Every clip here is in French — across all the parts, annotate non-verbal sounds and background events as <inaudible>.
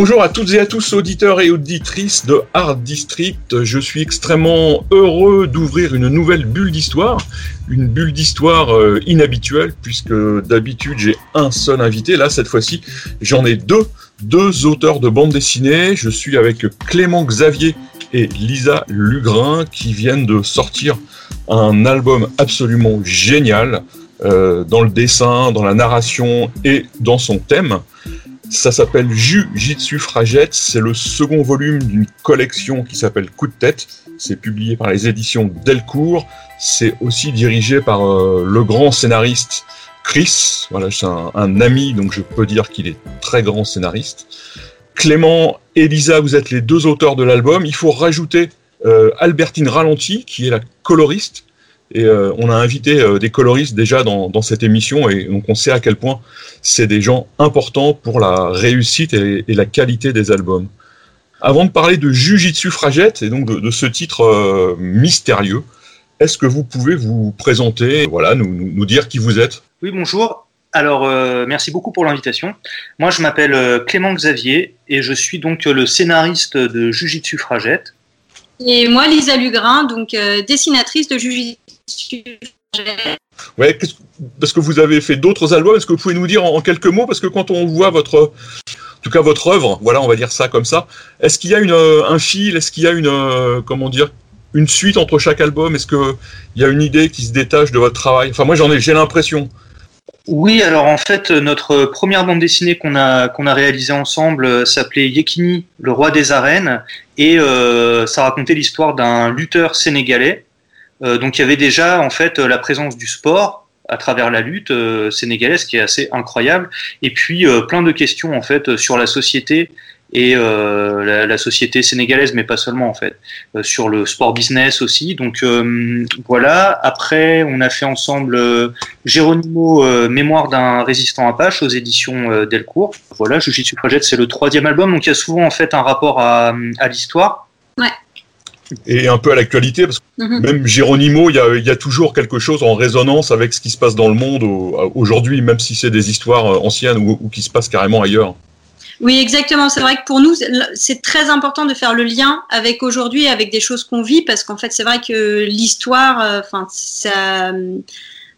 Bonjour à toutes et à tous, auditeurs et auditrices de Art District. Je suis extrêmement heureux d'ouvrir une nouvelle bulle d'histoire, une bulle d'histoire euh, inhabituelle, puisque d'habitude j'ai un seul invité. Là, cette fois-ci, j'en ai deux, deux auteurs de bande dessinée. Je suis avec Clément Xavier et Lisa Lugrin qui viennent de sortir un album absolument génial euh, dans le dessin, dans la narration et dans son thème. Ça s'appelle Jujitsu Fragette. C'est le second volume d'une collection qui s'appelle Coup de tête. C'est publié par les éditions Delcourt. C'est aussi dirigé par euh, le grand scénariste Chris. Voilà, c'est un, ami, donc je peux dire qu'il est très grand scénariste. Clément et Lisa, vous êtes les deux auteurs de l'album. Il faut rajouter euh, Albertine Ralenti, qui est la coloriste. Et euh, on a invité euh, des coloristes déjà dans, dans, cette émission, et donc on sait à quel point c'est des gens importants pour la réussite et, et, la qualité des albums. Avant de parler de Jujitsu Fragette, et donc de, de ce titre euh, mystérieux, est-ce que vous pouvez vous présenter, voilà, nous, nous, nous dire qui vous êtes? Oui, bonjour. Alors, euh, merci beaucoup pour l'invitation. Moi, je m'appelle euh, Clément Xavier et je suis donc le scénariste de Jujitsu Fragette. Et moi, Lisa Lugrin, donc euh, dessinatrice de Jujitsu Ouais, parce que vous avez fait d'autres albums. Est-ce que vous pouvez nous dire en, quelques mots, parce que quand on voit votre, en tout cas votre œuvre, voilà, on va dire ça comme ça. Est-ce qu'il y a une, un fil Est-ce qu'il y a une, comment dire, une suite entre chaque album? Est-ce qu'il y a une idée qui se détache de votre travail? Enfin, moi, j'en ai, j'ai l'impression. Oui, alors en fait, notre première bande dessinée qu'on a qu'on a réalisée ensemble euh, s'appelait Yekini, le roi des arènes, et euh, ça racontait l'histoire d'un lutteur sénégalais. Euh, donc il y avait déjà en fait la présence du sport à travers la lutte euh, sénégalaise qui est assez incroyable, et puis euh, plein de questions en fait sur la société et euh, la, la, société sénégalaise, mais pas seulement en fait, euh, sur le sport business aussi. Donc euh, voilà. Après, on a fait ensemble euh, Géronimo, Mémoire d'un résistant apache aux éditions Delcourt. Voilà, suis suffragette, c'est le troisième album, donc il y a souvent en fait un rapport à, à l'histoire. Et un peu à l'actualité, parce que mm -hmm. même Géronimo, il y, a, il y, a, toujours quelque chose en résonance avec ce qui se passe dans le monde aujourd'hui, même si c'est des histoires anciennes ou, ou qui se passent carrément ailleurs. Oui, exactement. C'est vrai que pour nous, c'est très important de faire le lien avec aujourd'hui, avec des choses qu'on vit, parce qu'en fait, c'est vrai que l'histoire, enfin, ça,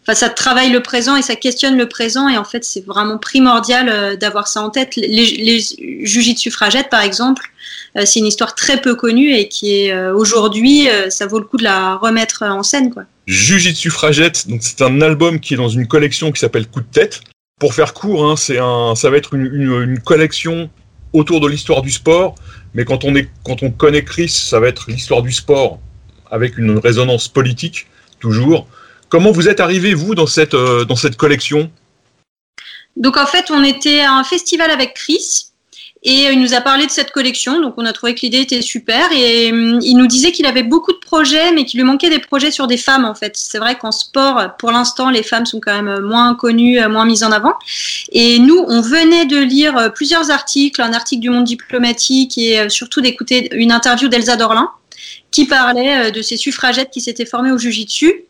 enfin, ça travaille le présent et ça questionne le présent, et en fait, c'est vraiment primordial euh, d'avoir ça en tête. Les, les Jujitsu Fragettes, par exemple, euh, c'est une histoire très peu connue et qui est euh, aujourd'hui, ça vaut le coup de la remettre en scène, quoi. Jujitsu Fragette, donc c'est un album qui est dans une collection qui s'appelle Coup de tête pour faire court, hein, c'est un, ça va être une, une, une collection autour de l'histoire du sport, mais quand on, est, quand on connaît Chris, ça va être l'histoire du sport avec une résonance politique, toujours. Comment vous êtes arrivé, vous, dans cette, euh, dans cette collection? Donc, en fait, on était à un festival avec Chris, et il nous a parlé de cette collection, donc on a trouvé que l'idée était super. Et il nous disait qu'il avait beaucoup de projets, mais qu'il lui manquait des projets sur des femmes en fait. C'est vrai qu'en sport, pour l'instant, les femmes sont quand même moins connues, moins mises en avant. Et nous, on venait de lire plusieurs articles, un article du Monde diplomatique et surtout d'écouter une interview d'Elsa Dorlin qui parlait de ces suffragettes qui s'étaient formées au Jiu-Jitsu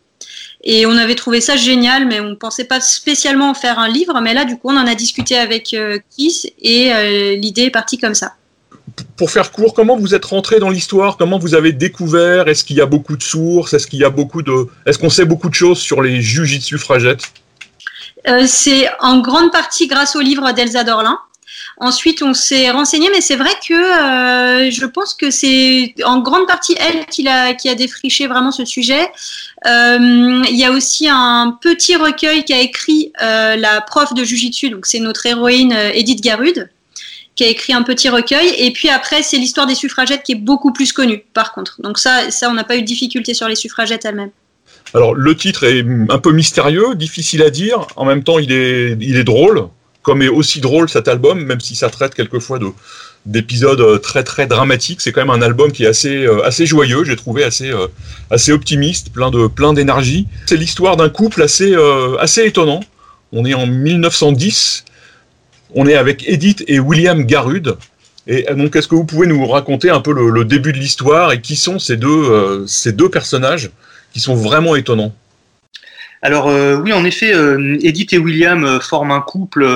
et on avait trouvé ça génial, mais on ne pensait pas spécialement en faire un livre. Mais là, du coup, on en a discuté avec euh, Kiss et euh, l'idée est partie comme ça. Pour faire court, comment vous êtes rentré dans l'histoire? Comment vous avez découvert? Est-ce qu'il y a beaucoup de sources? Est-ce qu'il y a beaucoup de Est-ce qu'on sait beaucoup de choses sur les jujitsu fragettes? Euh, C'est en grande partie grâce au livre d'Elsa Dorlin. Ensuite, on s'est renseigné, mais c'est vrai que euh, je pense que c'est en grande partie elle qui a, défriché vraiment ce sujet. Euh, il y a aussi un petit recueil qu'a écrit euh, la prof de Jujitsu, donc c'est notre héroïne Edith Garude, qui a écrit un petit recueil. Et puis après, c'est l'histoire des suffragettes qui est beaucoup plus connue, par contre. Donc ça, ça on n'a pas eu de difficulté sur les suffragettes elles-mêmes. Alors le titre est un peu mystérieux, difficile à dire. En même temps, il est, il est drôle comme est aussi drôle cet album, même si ça traite quelquefois de, d'épisodes très très dramatiques. C'est quand même un album qui est assez assez joyeux, j'ai trouvé assez assez optimiste, plein de plein d'énergie. C'est l'histoire d'un couple assez assez étonnant. On est en 1910. On est avec Edith et William Garud. Et donc, est-ce que vous pouvez nous raconter un peu le, début de l'histoire et qui sont ces deux, ces deux personnages qui sont vraiment étonnants? Alors euh, oui, en effet, euh, Edith et William euh, forment un couple,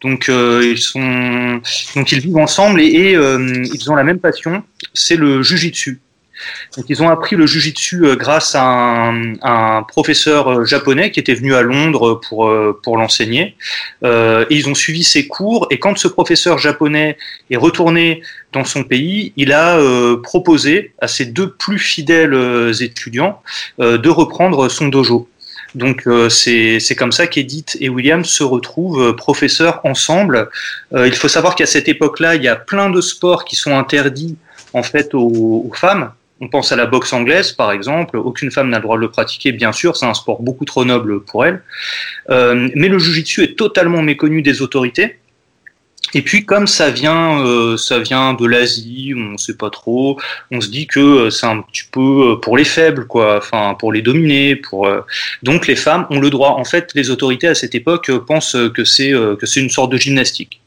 donc ils sont, donc ils vivent ensemble et, ils ont la même passion, c'est le jujitsu. Donc ils ont appris le jujitsu grâce à un, un, professeur japonais qui était venu à Londres pour pour l'enseigner. et ils ont suivi ses cours et quand ce professeur japonais est retourné dans son pays, il a proposé à ses deux plus fidèles étudiants de reprendre son dojo. Donc euh, c'est comme ça qu'Edith et William se retrouvent euh, professeurs ensemble. Euh, il faut savoir qu'à cette époque-là, il y a plein de sports qui sont interdits en fait aux, femmes. On pense à la boxe anglaise, par exemple. Aucune femme n'a le droit de le pratiquer, bien sûr. C'est un sport beaucoup trop noble pour elle. mais le jujitsu est totalement méconnu des autorités. Et puis comme ça vient, euh, ça vient de l'Asie, on ne sait pas trop. On se dit que euh, c'est un petit peu euh, pour les faibles, quoi. Enfin, pour les dominer. Pour donc les femmes ont le droit. En fait, les autorités à cette époque pensent que c'est que c'est une sorte de gymnastique.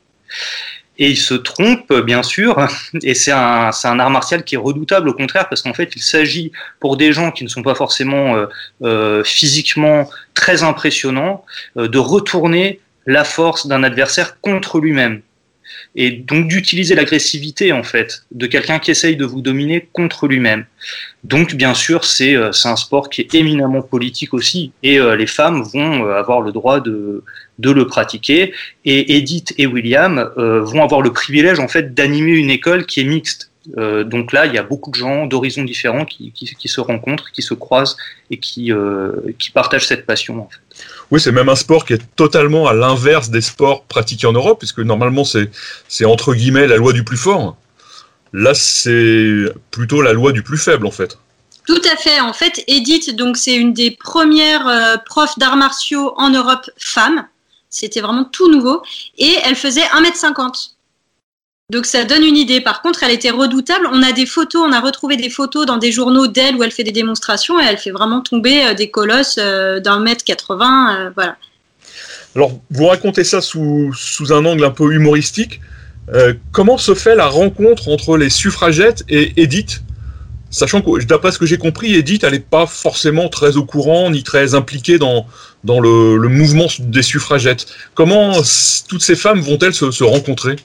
Et ils se trompent, bien sûr, <laughs> et c'est un, un art martial qui est redoutable, au contraire, parce qu'en fait, il s'agit pour des gens qui ne sont pas forcément euh, physiquement très impressionnants, de retourner la force d'un adversaire contre lui-même et donc d'utiliser l'agressivité en fait de quelqu'un qui essaye de vous dominer contre lui-même. Donc bien sûr c'est euh, un sport qui est éminemment politique aussi et euh, les femmes vont euh, avoir le droit de de le pratiquer et Edith et William vont avoir le privilège en fait d'animer une école qui est mixte. Donc là, il y a beaucoup de gens d'horizons différents qui, qui, qui, se rencontrent, qui se croisent et qui, qui partagent cette passion. En fait. Oui, c'est même un sport qui est totalement à l'inverse des sports pratiqués en Europe, puisque normalement c'est, c'est entre guillemets la loi du plus fort. Là, c'est plutôt la loi du plus faible, en fait. Tout à fait. En fait, Edith, donc c'est une des premières euh, profs d'arts martiaux en Europe femmes. C'était vraiment tout nouveau. Et elle faisait 1m50. Donc ça donne une idée. Par contre, elle était redoutable. On a des photos, on a retrouvé des photos dans des journaux d'elle où elle fait des démonstrations et elle fait vraiment tomber euh, des colosses euh, d'un mètre 80. Euh, voilà. Alors, vous racontez ça sous, un angle un peu humoristique. comment se fait la rencontre entre les suffragettes et Edith? Sachant que, d'après ce que j'ai compris, Edith, elle n'est pas forcément très au courant ni très impliquée dans, dans le, mouvement des suffragettes. Comment toutes ces femmes vont-elles se rencontrer?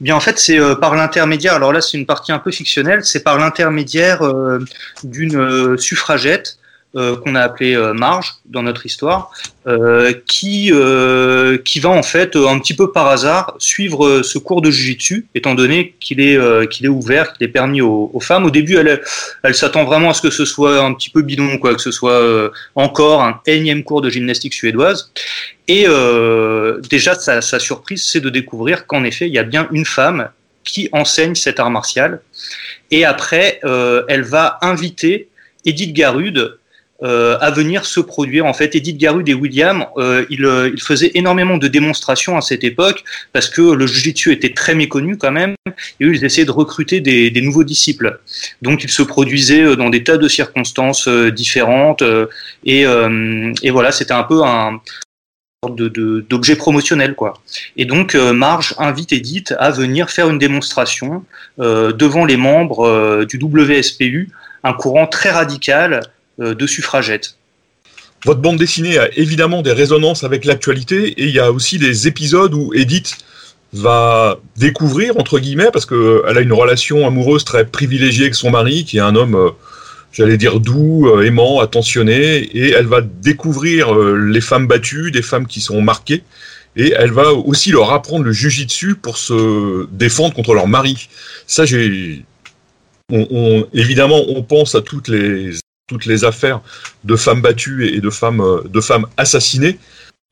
Bien, en fait, c'est euh, par l'intermédiaire. Alors là, c'est une partie un peu fictionnelle. C'est par l'intermédiaire euh, d'une euh, suffragette qu'on a appelée Marge dans notre histoire, qui qui va en fait un petit peu par hasard suivre ce cours de jujitsu, étant donné qu'il est qu'il est ouvert, qu'il est permis aux, aux, femmes. Au début, elle elle s'attend vraiment à ce que ce soit un petit peu bidon, quoi, que ce soit encore un énième cours de gymnastique suédoise. Et euh, déjà, sa, surprise, c'est de découvrir qu'en effet, il y a bien une femme qui enseigne cet art martial. Et après, euh, elle va inviter Edith Garude euh, à venir se produire. En fait, Edith Garude et William, ils, faisaient énormément de démonstrations à cette époque parce que le jiu-jitsu était très méconnu quand même, et eux, ils essayaient de recruter des, nouveaux disciples. Donc, ils se produisaient dans des tas de circonstances différentes, et, et voilà, c'était un peu un, d'objet promotionnel quoi. Et donc euh, Marge invite Edith à venir faire une démonstration euh, devant les membres euh, du WSPU, un courant très radical de suffragettes. Votre bande dessinée a évidemment des résonances avec l'actualité et il y a aussi des épisodes où Edith va découvrir entre guillemets parce qu'elle a une relation amoureuse très privilégiée avec son mari qui est un homme j'allais dire doux, euh, aimant, attentionné, et elle va découvrir euh, les femmes battues, des femmes qui sont marquées, et elle va aussi leur apprendre le jujitsu pour se défendre contre leur mari. Ça, j'ai, évidemment, on pense à toutes les toutes les affaires de femmes battues et de femmes euh, de femmes assassinées.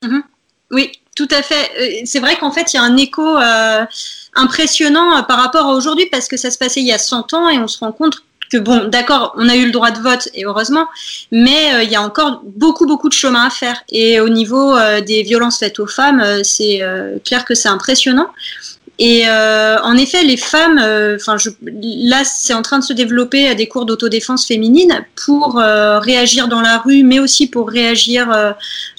Mm-hmm. Oui, tout à fait. C'est vrai qu'en fait, il y a un écho impressionnant par rapport à aujourd'hui parce que ça se passait il y a 100 ans et on se rend compte que bon, d'accord, on a eu le droit de vote et heureusement, mais euh, il y a encore beaucoup beaucoup de chemin à faire. Et au niveau euh, des violences faites aux femmes, euh, c'est clair que c'est impressionnant. Et euh, en effet, les femmes, euh, enfin, là, c'est en train de se développer à des cours d'autodéfense féminine pour euh, réagir dans la rue, mais aussi pour réagir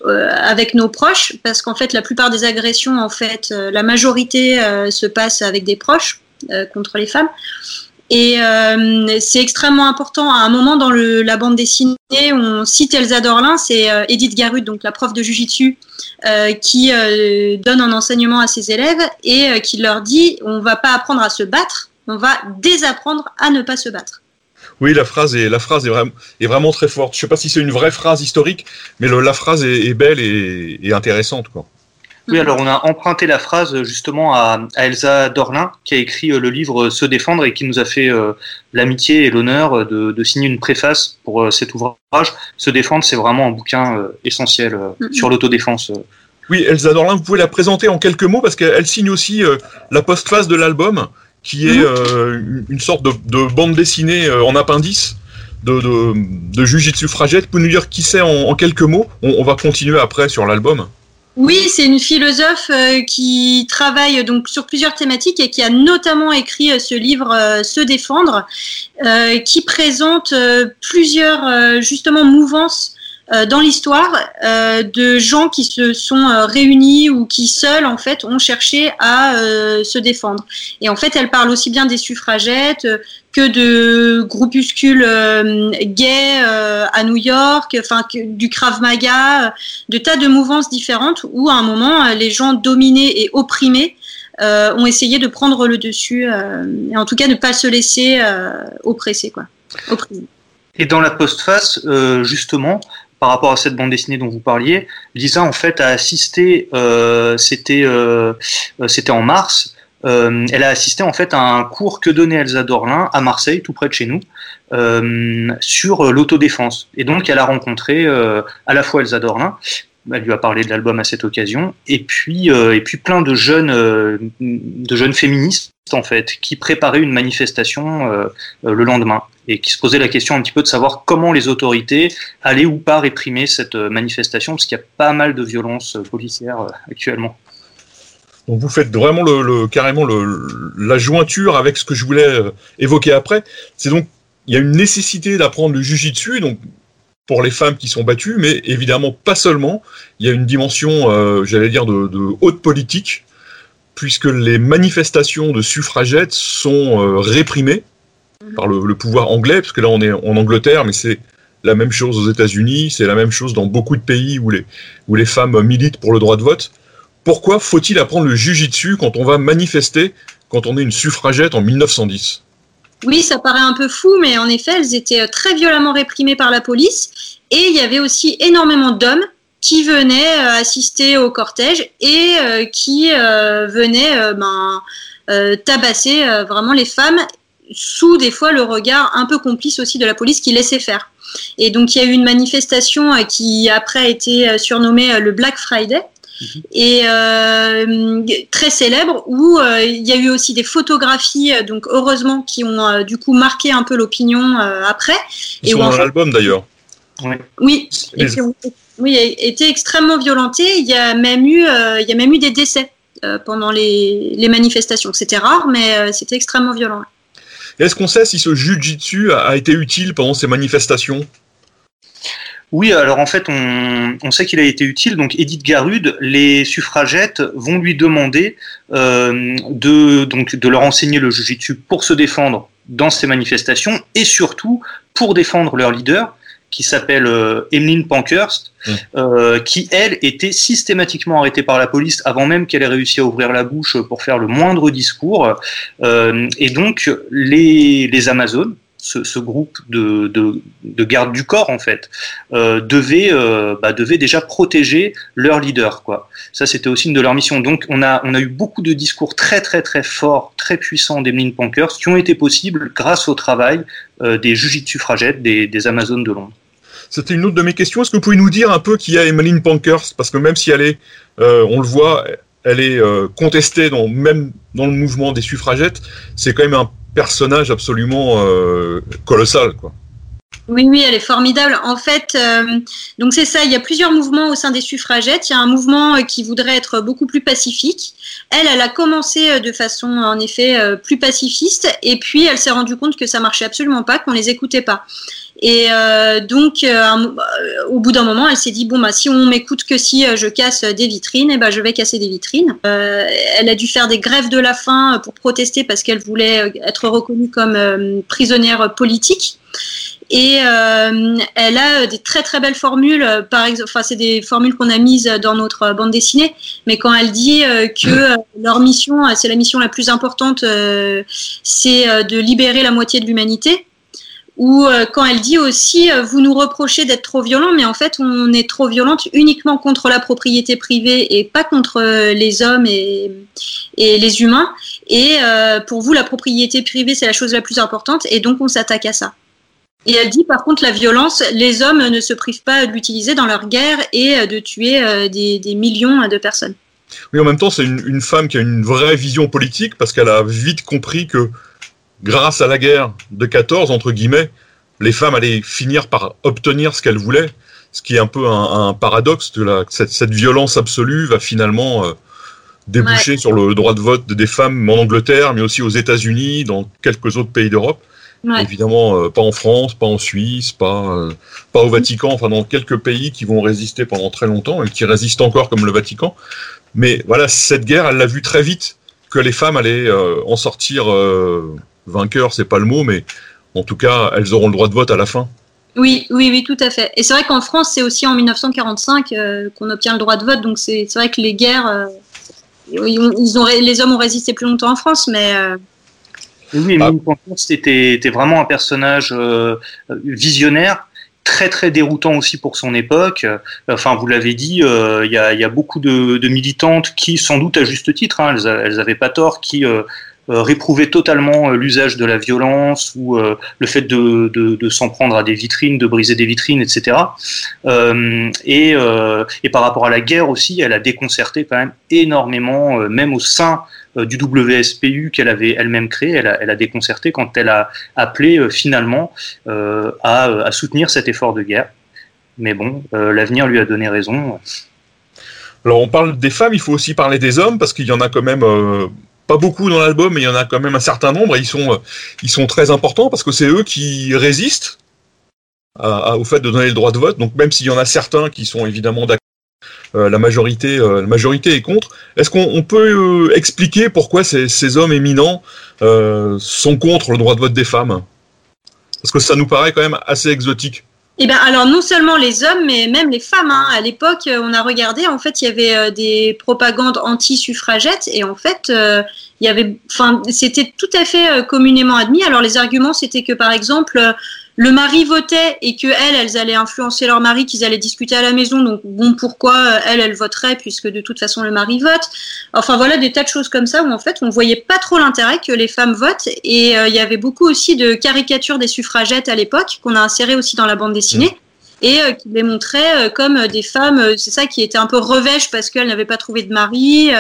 avec nos proches, parce qu'en fait, la plupart des agressions, en fait, la majorité se passe avec des proches contre les femmes. Et euh, c'est extrêmement important. À un moment dans la bande dessinée, on cite Elsa Dorlin, c'est euh, Edith Garud, donc la prof de Jujitsu, euh, qui euh, donne un enseignement à ses élèves et euh, qui leur dit on va pas apprendre à se battre, on va désapprendre à ne pas se battre. Oui, la phrase est, vraiment, très forte. Je sais pas si c'est une vraie phrase historique, mais la phrase est, est belle et, et intéressante. Quoi. Oui, alors on a emprunté la phrase justement à, à Elsa Dorlin, qui a écrit euh, le livre Se défendre et qui nous a fait euh, l'amitié et l'honneur de, de, signer une préface pour euh, cet ouvrage. Se défendre, c'est vraiment un bouquin euh, essentiel mm-hmm. sur l'autodéfense. Oui, Elsa Dorlin, vous pouvez la présenter en quelques mots parce qu'elle signe aussi la postface de l'album, qui est mm-hmm. une sorte de, de, bande dessinée en appendice de, de, de Jujitsu Fragette. Vous pouvez nous dire qui c'est en, en, quelques mots? On, on va continuer après sur l'album. Oui, c'est une philosophe euh, qui travaille donc sur plusieurs thématiques et qui a notamment écrit euh, ce livre euh, Se défendre, qui présente plusieurs justement mouvances dans l'histoire de gens qui se sont réunis ou qui seuls en fait ont cherché à se défendre. Et en fait, elle parle aussi bien des suffragettes que de groupuscules euh, gays euh, à New York, enfin du Krav Maga, de tas de mouvances différentes où à un moment les gens dominés et opprimés euh, ont essayé de prendre le dessus et en tout cas ne pas se laisser oppresser quoi. Opprimer. Et dans la postface, justement, par rapport à cette bande dessinée dont vous parliez, Lisa en fait a assisté, c'était c'était en mars, euh, elle a assisté en fait à un cours que donnait Elsa Dorlin à Marseille, tout près de chez nous, euh, sur l'autodéfense. Et donc elle a rencontré euh, à la fois Elsa Dorlin, elle lui a parlé de l'album à cette occasion, et puis euh, et puis plein de jeunes euh, de jeunes féministes en fait qui préparaient une manifestation euh, le lendemain et qui se posaient la question un petit peu de savoir comment les autorités allaient ou pas réprimer cette manifestation parce qu'il y a pas mal de violences policières actuellement. Donc vous faites vraiment le, carrément le, la jointure avec ce que je voulais euh, évoquer après. C'est donc il y a une nécessité d'apprendre le jujitsu, donc pour les femmes qui sont battues, mais évidemment pas seulement. Il y a une dimension, euh, j'allais dire, de, haute politique, puisque les manifestations de suffragettes sont euh, réprimées par le, le, pouvoir anglais, parce que là on est en Angleterre, mais c'est la même chose aux États-Unis, c'est la même chose dans beaucoup de pays où les, où les femmes militent pour le droit de vote. Pourquoi faut-il apprendre le jujitsu quand on va manifester, quand on est une suffragette en 1910 Oui, ça paraît un peu fou, mais en effet, elles étaient très violemment réprimées par la police. Et il y avait aussi énormément d'hommes qui venaient euh, assister au cortège et euh, qui euh, venaient euh, ben, euh, tabasser euh, vraiment les femmes sous des fois le regard un peu complice aussi de la police qui laissait faire. Et donc il y a eu une manifestation qui après a été surnommée le Black Friday, et euh, très célèbre où euh, il y a eu aussi des photographies euh, donc heureusement qui ont euh, du coup marqué un peu l'opinion euh, après. Ils et sont dans l'album d'ailleurs. Oui, oui. Et qui ont oui, été extrêmement violentées il y a même eu il y a même eu des décès pendant les, les manifestations. C'était rare mais c'était extrêmement violent est-ce qu'on sait si ce jujitsu a, été utile pendant ces manifestations? Oui, alors en fait, on, sait qu'il a été utile. Donc, Edith Garude, les suffragettes vont lui demander euh, de leur enseigner le jujitsu pour se défendre dans ces manifestations et surtout pour défendre leur leader qui s'appelle euh, Emmeline Pankhurst, mmh. euh, qui elle était systématiquement arrêtée par la police avant même qu'elle ait réussi à ouvrir la bouche pour faire le moindre discours. Euh, et donc les, les Amazones, ce, groupe de, de, de, garde du corps en fait euh, devait euh, bah, devait déjà protéger leur leader quoi. Ça c'était aussi une de leurs missions. Donc on a on a eu beaucoup de discours très très très forts très puissants d'Emeline Pankhurst qui ont été possibles grâce au travail euh, des jujitsu suffragettes des, des Amazones de Londres. C'était une autre de mes questions. Est-ce que vous pouvez nous dire un peu qui a Emmeline Pankhurst parce que même si elle est euh, on le voit elle est euh, contestée dans même dans le mouvement des suffragettes c'est quand même un personnage absolument euh, colossal, quoi. Oui, oui, elle est formidable. En fait, euh, donc c'est ça, il y a plusieurs mouvements au sein des suffragettes. Il y a un mouvement euh, qui voudrait être beaucoup plus pacifique. Elle, elle a commencé euh, de façon, en effet, plus pacifiste. Et puis, elle s'est rendue compte que ça marchait absolument pas, qu'on les écoutait pas. Et donc, au bout d'un moment, elle s'est dit bon bah si on m'écoute que si je casse des vitrines, eh ben je vais casser des vitrines. elle a dû faire des grèves de la faim pour protester parce qu'elle voulait être reconnue comme prisonnière politique. Et euh, elle a des très très belles formules. Par exemple, enfin, c'est des formules qu'on a mises dans notre bande dessinée. Mais quand elle dit euh, que euh, leur mission, c'est la mission la plus importante, c'est de libérer la moitié de l'humanité. Ou quand elle dit aussi, vous nous reprochez d'être trop violents, mais en fait, on est trop violente uniquement contre la propriété privée et pas contre les hommes et, et les humains. Et pour vous, la propriété privée, c'est la chose la plus importante, et donc on s'attaque à ça. Et elle dit par contre la violence, les hommes ne se privent pas de l'utiliser dans leur guerre et de tuer euh, des, millions de personnes. Oui, en même temps, c'est une, femme qui a une vraie vision politique parce qu'elle a vite compris que grâce à la guerre de 14, entre guillemets, les femmes allaient finir par obtenir ce qu'elles voulaient, ce qui est un peu un, paradoxe de la, cette, violence absolue va finalement euh, déboucher sur le droit de vote des femmes en Angleterre, mais aussi aux États-Unis, dans quelques autres pays d'Europe. Évidemment, euh, pas en France, pas en Suisse, pas, euh, pas au Vatican, enfin dans quelques pays qui vont résister pendant très longtemps et qui résistent encore comme le Vatican. Mais voilà, cette guerre, elle l'a vu très vite que les femmes allaient euh, en sortir vainqueurs, c'est pas le mot, mais en tout cas, elles auront le droit de vote à la fin. Oui, oui, oui, tout à fait. Et c'est vrai qu'en France, c'est aussi en 1945 qu'on obtient le droit de vote, donc c'est vrai que les guerres, ils ont, les hommes ont résisté plus longtemps en France, mais oui, ah. était, était, vraiment un personnage euh, visionnaire très très déroutant aussi pour son époque. Enfin, vous l'avez dit, euh, il y, a, y, a, beaucoup de, de, militantes qui, sans doute à juste titre, hein, elles, n'avaient pas tort, qui euh, réprouver totalement euh, l'usage de la violence ou euh, le fait de, s'en prendre à des vitrines, de briser des vitrines, etc. et, par rapport à la guerre aussi, elle a déconcerté quand même énormément, même au sein du WSPU qu'elle avait elle-même créé, elle a, déconcerté quand elle a appelé finalement à, soutenir cet effort de guerre. Mais bon, l'avenir lui a donné raison. Alors on parle des femmes, il faut aussi parler des hommes parce qu'il y en a quand même pas beaucoup dans l'album, mais il y en a quand même un certain nombre et ils sont, euh, ils sont très importants parce que c'est eux qui résistent au fait de donner le droit de vote. Donc même s'il y en a certains qui sont évidemment d'accord, euh, la majorité, euh, la majorité est contre. Est-ce qu'on peut expliquer pourquoi ces, ces hommes éminents sont contre le droit de vote des femmes? Parce que ça nous paraît quand même assez exotique. Eh ben, alors non seulement les hommes, mais même les femmes. Hein. À l'époque, euh, on a regardé, en fait, il y avait euh, des propagandes anti-suffragettes et en fait, euh, il y avait, enfin, c'était tout à fait communément admis. Alors les arguments, c'était que par exemple, le mari votait et que elles, elles allaient influencer leur mari, qu'ils allaient discuter à la maison. Donc bon, pourquoi euh, elle, elle voterait puisque de toute façon le mari vote? Enfin voilà des tas de choses comme ça où en fait on voyait pas trop l'intérêt que les femmes votent et euh, il y avait beaucoup aussi de caricatures des suffragettes à l'époque qu'on a inséré aussi dans la bande dessinée. Mmh. Et euh, qui les montrait comme des femmes, c'est ça qui était un peu revêche parce qu'elles n'avaient pas trouvé de mari.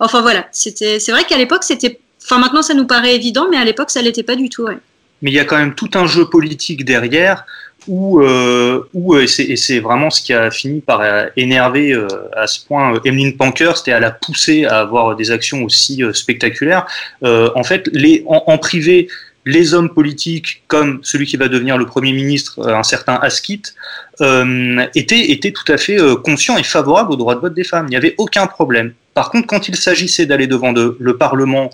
enfin voilà, c'était, c'est vrai qu'à l'époque c'était, enfin maintenant ça nous paraît évident, mais à l'époque ça l'était pas du tout. Ouais mais il y a quand même tout un jeu politique derrière où, euh, où euh, et c'est vraiment ce qui a fini par euh, énerver euh, à ce point euh, Emeline Pankhurst et à la pousser à avoir des actions aussi spectaculaires. en fait, les, en, en, privé, les hommes politiques, comme celui qui va devenir le Premier ministre, un certain Askit, étaient, étaient tout à fait conscients et favorables au droit de vote des femmes. Il n'y avait aucun problème. Par contre, quand il s'agissait d'aller devant de, le Parlement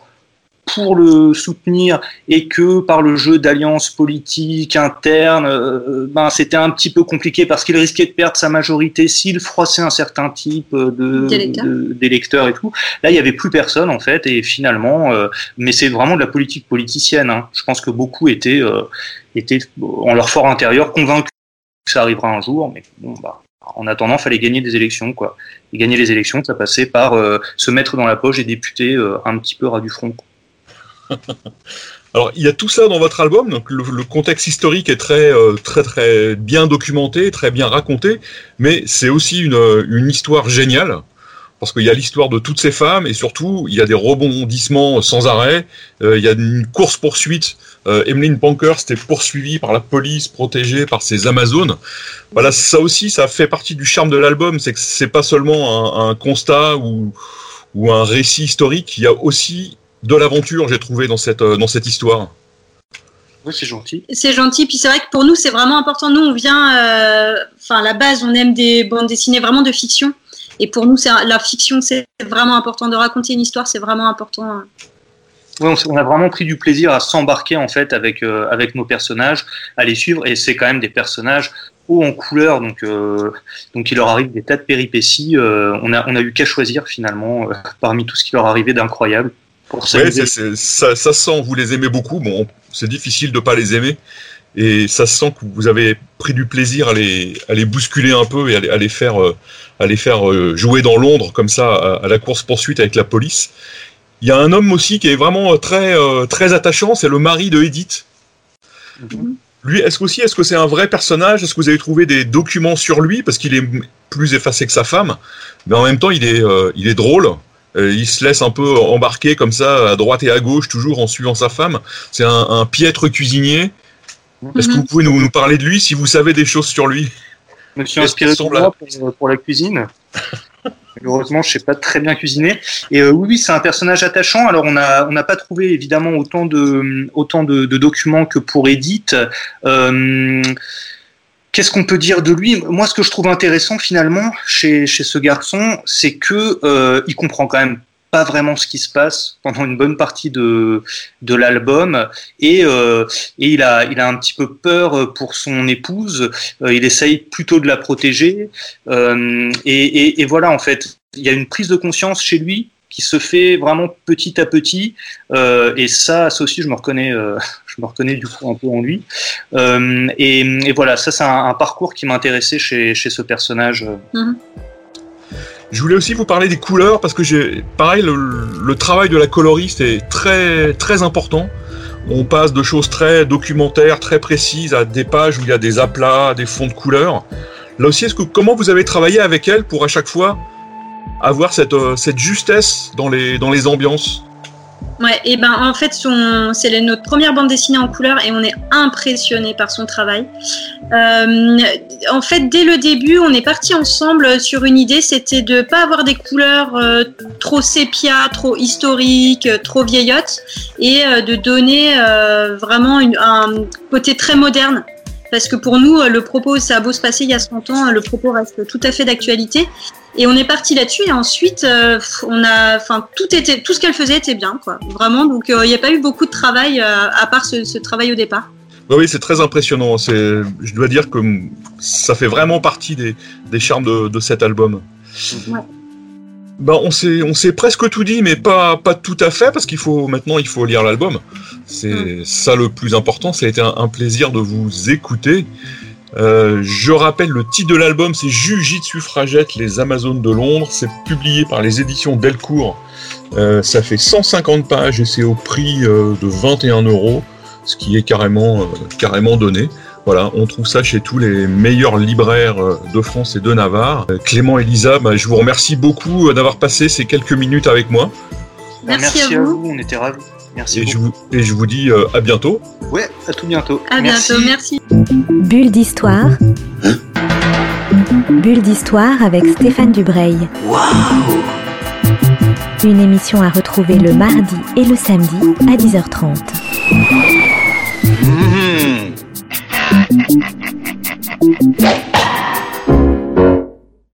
pour le soutenir et que par le jeu d'alliances politiques internes, euh, ben c'était un petit peu compliqué parce qu'il risquait de perdre sa majorité s'il froissait un certain type de d'électeurs et tout. Là, il y avait plus personne en fait et finalement, euh, mais c'est vraiment de la politique politicienne. Hein. Je pense que beaucoup étaient euh, étaient en leur fort intérieur convaincus que ça arrivera un jour, mais bon bah en attendant, fallait gagner des élections, quoi. Et gagner les élections, ça passait par se mettre dans la poche des députés un petit peu ras du front. <laughs> Alors, il y a tout ça dans votre album, donc le, contexte historique est très, euh, très, très bien documenté, très bien raconté, mais c'est aussi une, une, histoire géniale, parce qu'il y a l'histoire de toutes ces femmes, et surtout, il y a des rebondissements sans arrêt, euh, il y a une course-poursuite euh, Emmeline Pankhurst est poursuivie par la police, protégée par ses Amazones. Voilà, ça aussi, ça fait partie du charme de l'album, c'est que c'est pas seulement un, un constat ou, ou un récit historique, il y a aussi de l'aventure, j'ai trouvé, dans cette, euh, dans cette histoire. Oui, c'est gentil. C'est gentil, puis c'est vrai que pour nous, c'est vraiment important. Nous, on vient, euh, enfin, à la base, on aime des bandes dessinées vraiment de fiction. Et pour nous, c'est la fiction, c'est vraiment important. De raconter une histoire, c'est vraiment important. Ouais, on, a vraiment pris du plaisir à s'embarquer en fait avec euh, avec nos personnages, à les suivre et c'est quand même des personnages hauts en couleur donc euh, donc il leur arrive des tas de péripéties. euh, on a on a eu qu'à choisir finalement euh, parmi tout ce qui leur arrivait d'incroyable pour Ouais, ça, ça se sent, vous les aimez beaucoup. Bon, c'est difficile de pas les aimer. Et ça se sent que vous avez pris du plaisir à les, à les bousculer un peu et à les, à les faire, euh, à les faire euh, jouer dans Londres comme ça à, à la course-poursuite avec la police. Il y a un homme aussi qui est vraiment très, euh, très attachant, c'est le mari de Edith. Mhm. Lui, est-ce qu'aussi, est-ce que c'est un vrai personnage? Est-ce que vous avez trouvé des documents sur lui? Parce qu'il est plus effacé que sa femme, mais en même temps, il est, euh, il est drôle. Euh, il se laisse un peu embarquer comme ça à droite et à gauche, toujours en suivant sa femme. C'est un, un piètre cuisinier. Est-ce que Mhm. vous pouvez nous, nous parler de lui si vous savez des choses sur lui? Je me suis inspiré de sont moi pour, pour la cuisine. Heureusement, je sais pas très bien cuisiner. Et euh, oui, oui, c'est un personnage attachant. Alors, on a, on n'a pas trouvé évidemment autant de, autant de, de documents que pour Edith. Euh, Qu'est-ce qu'on peut dire de lui? Moi, ce que je trouve intéressant finalement chez, chez ce garçon, c'est que euh, il comprend quand même pas vraiment ce qui se passe pendant une bonne partie de, de l'album et, euh, et il, a, il a un petit peu peur pour son épouse. Euh, il essaye plutôt de la protéger. Euh, et, et, et voilà, en fait, il y a une prise de conscience chez lui qui se fait vraiment petit à petit. Euh, et ça, ça aussi, je me reconnais, euh, <laughs> je me reconnais du coup un peu en lui. Euh, et, et voilà, ça, c'est un, un parcours qui m'intéressait chez, chez ce personnage. Je voulais aussi vous parler des couleurs parce que j'ai, pareil, le, le travail de la coloriste est très très important. On passe de choses très documentaires, très précises, à des pages où il y a des aplats, des fonds de couleurs. Là aussi, est-ce que comment vous avez travaillé avec elle pour à chaque fois avoir cette, euh, cette justesse dans les, dans les ambiances Ouais, et ben en fait, c'est notre première bande dessinée en couleur et on est impressionné par son travail. Euh, en fait, dès le début, on est parti ensemble sur une idée, c'était de pas avoir des couleurs euh, trop sépia, trop historiques, trop vieillottes, et de donner vraiment un côté très moderne. Parce que pour nous, le propos, ça a beau se passer il y a 100 ans, le propos reste tout à fait d'actualité. Et on est parti là-dessus et ensuite euh, on a, enfin tout était, tout ce qu'elle faisait était bien quoi, vraiment. Donc euh, il n'y a pas eu beaucoup de travail euh, à part ce, ce travail au départ. Oui, oui, c'est très impressionnant. C'est, je dois dire que mm, ça fait vraiment partie des, des charmes de, de cet album. Ouais. Ben, on s'est, on s'est presque tout dit, mais pas, pas tout à fait, parce qu'il faut maintenant, il faut lire l'album. C'est ça le plus important. Ça a été un, un plaisir de vous écouter. Euh, je rappelle le titre de l'album, c'est Jujitsu Suffragette, les Amazones de Londres. C'est publié par les éditions Delcourt. Euh, ça fait 150 pages et c'est au prix euh, de 21 euros, ce qui est carrément, euh, carrément donné. Voilà, on trouve ça chez tous les meilleurs libraires de France et de Navarre. Clément et Lisa, bah, je vous remercie beaucoup d'avoir passé ces quelques minutes avec moi. Merci à vous. on était ravis. Merci. Et, je vous, dis euh, à bientôt. Ouais, à tout bientôt. À bientôt, merci. Bulle d'histoire. Hein Bulle d'histoire avec Stéphane Dubreuil. Waouh Une émission à retrouver le mardi et le samedi à 10h30.